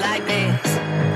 like this.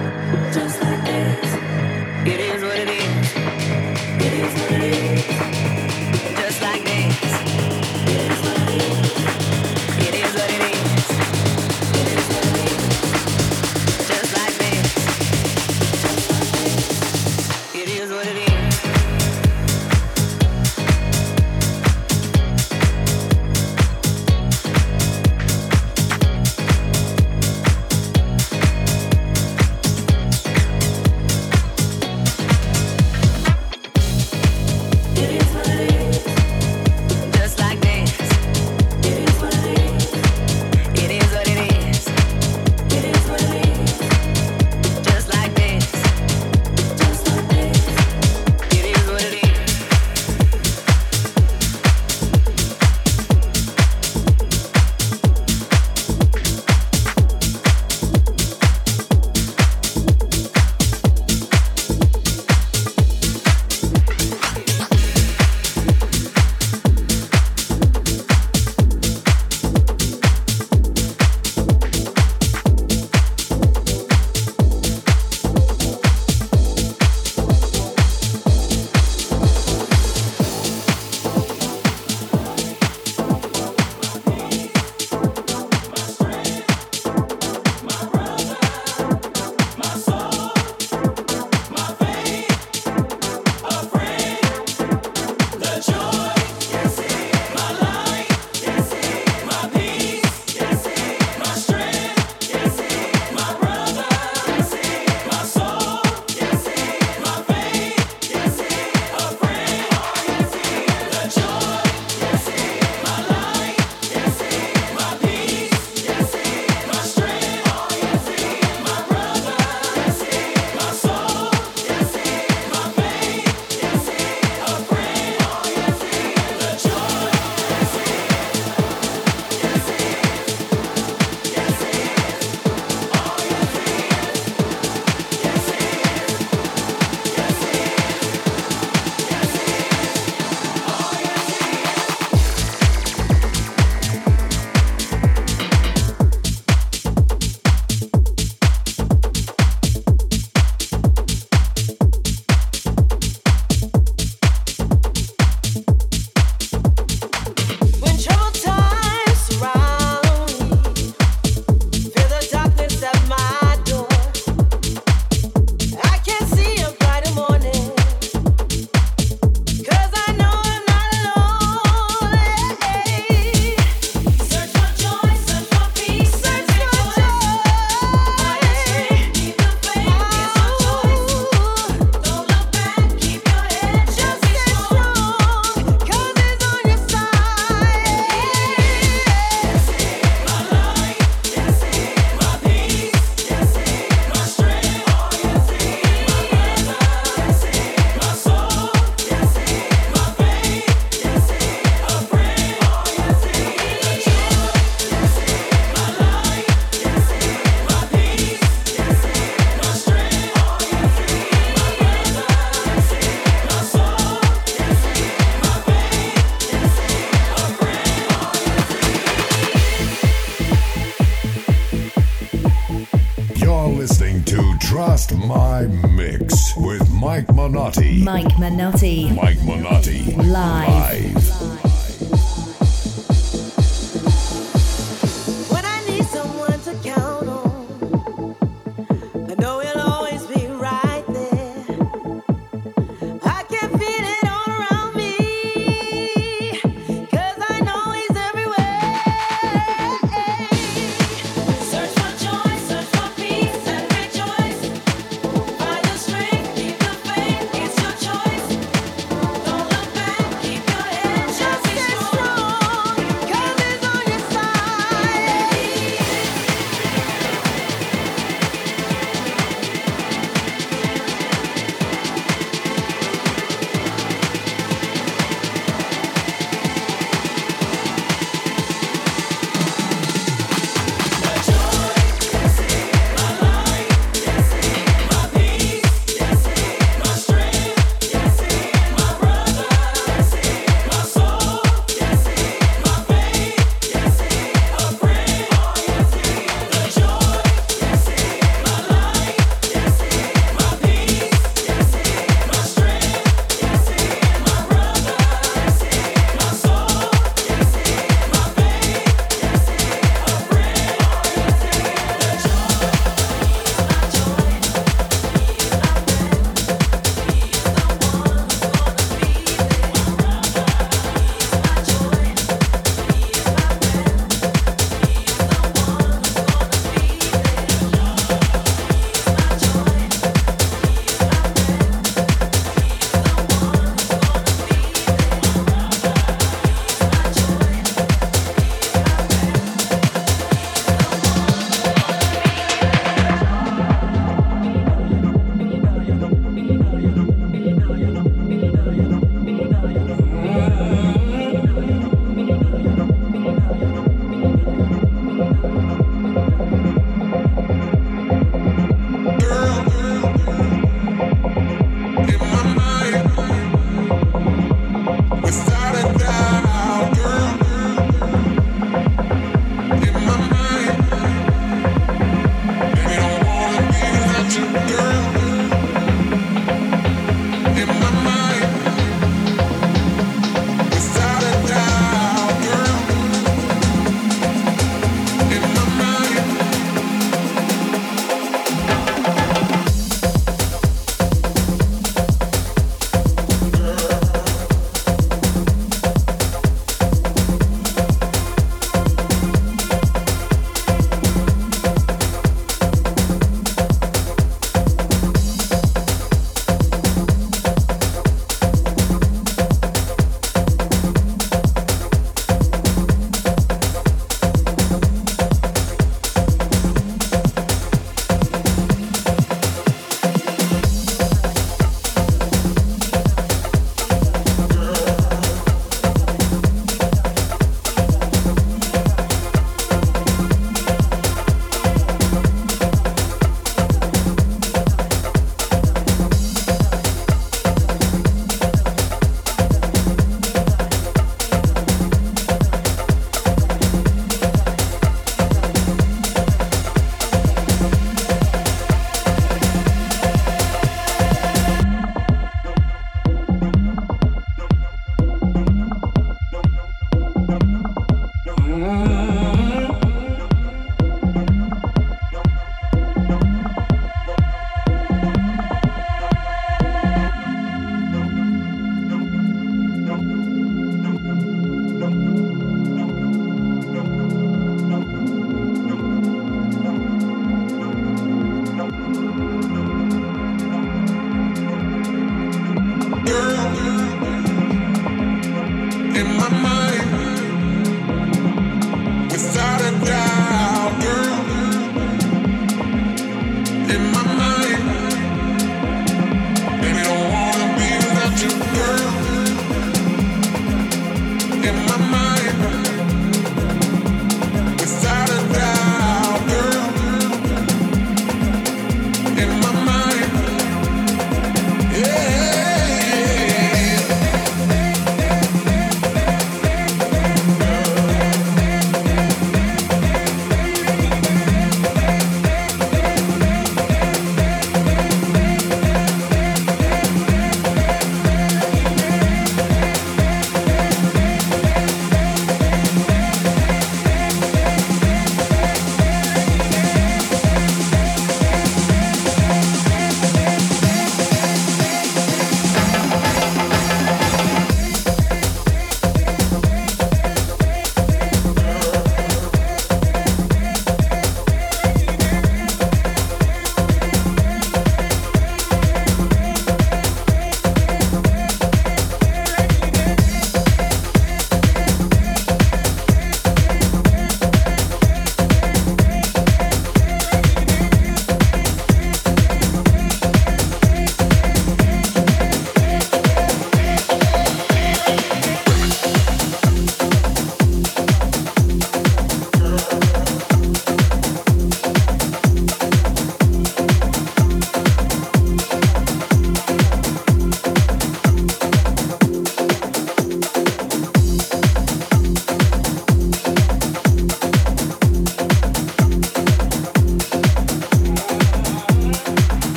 My Mix with Mike Manotti. Mike Manotti. Mike Manotti. Live. Live.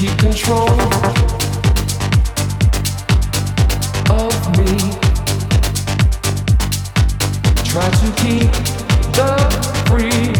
keep control of me. Try to keep the free.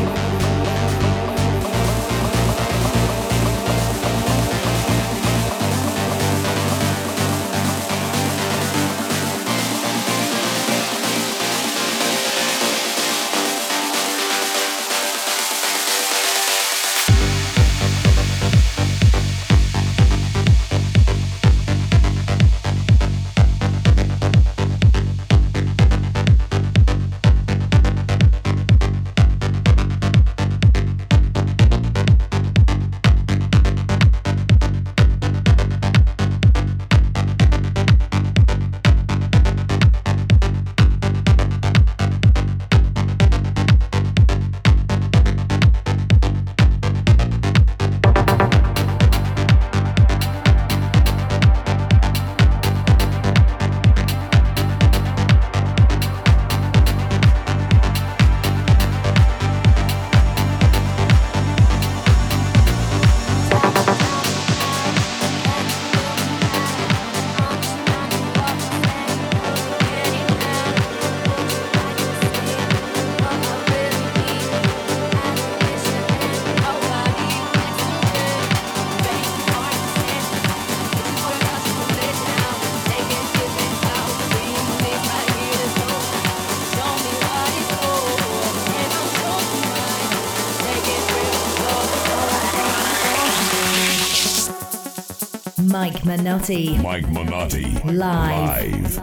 Mike Minotti. Mike Minotti. Live. Live.